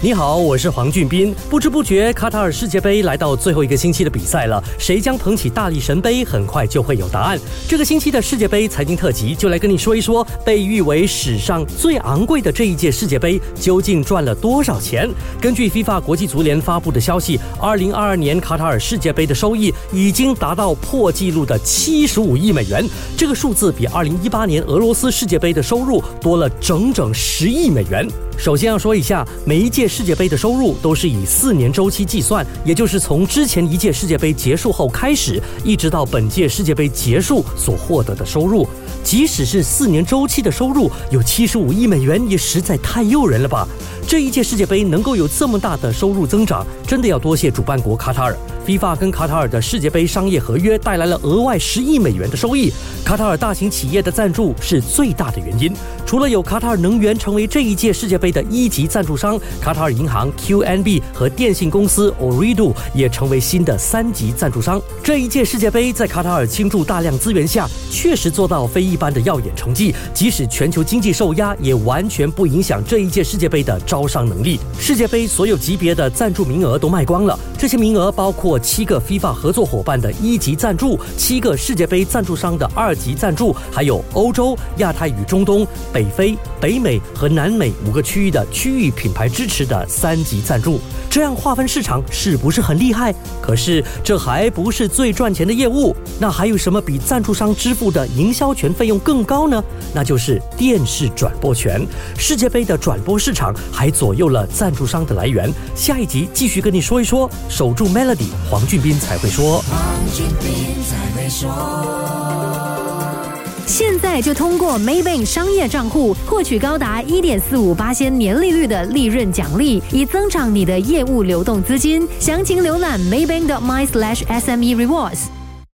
你好，我是黄俊斌。不知不觉，卡塔尔世界杯来到最后一个星期的比赛了。谁将捧起大力神杯，很快就会有答案。这个星期的世界杯财经特辑，就来跟你说一说，被誉为史上最昂贵的这一届世界杯，究竟赚了多少钱？根据 FIFA 国际足联发布的消息，二零二二年卡塔尔世界杯的收益已经达到破纪录的七十五亿美元，这个数字比二零一八年俄罗斯世界杯的收入多了整整十亿美元。首先要说一下，每一届世界杯的收入都是以四年周期计算，也就是从之前一届世界杯结束后开始，一直到本届世界杯结束所获得的收入。即使是四年周期的收入有七十五亿美元，也实在太诱人了吧！这一届世界杯能够有这么大的收入增长，真的要多谢主办国卡塔尔。FIFA 跟卡塔尔的世界杯商业合约带来了额外十亿美元的收益，卡塔尔大型企业的赞助是最大的原因。除了有卡塔尔能源成为这一届世界杯的一级赞助商，卡塔尔银行 QNB 和电信公司 Ooredoo 也成为新的三级赞助商。这一届世界杯在卡塔尔倾注大量资源下，确实做到非一般的耀眼成绩。即使全球经济受压，也完全不影响这一届世界杯的招商能力。世界杯所有级别的赞助名额都卖光了，这些名额包括。七个 FIFA 合作伙伴的一级赞助，七个世界杯赞助商的二级赞助，还有欧洲、亚太与中东、北非、北美和南美五个区域的区域品牌支持的三级赞助。这样划分市场是不是很厉害？可是这还不是最赚钱的业务。那还有什么比赞助商支付的营销权费用更高呢？那就是电视转播权。世界杯的转播市场还左右了赞助商的来源。下一集继续跟你说一说，守住 Melody。黄俊斌才会说。现在就通过 Maybank 商业账户获取高达一点四五八千年利率的利润奖励，以增长你的业务流动资金。详情浏览 Maybank.my/sme rewards。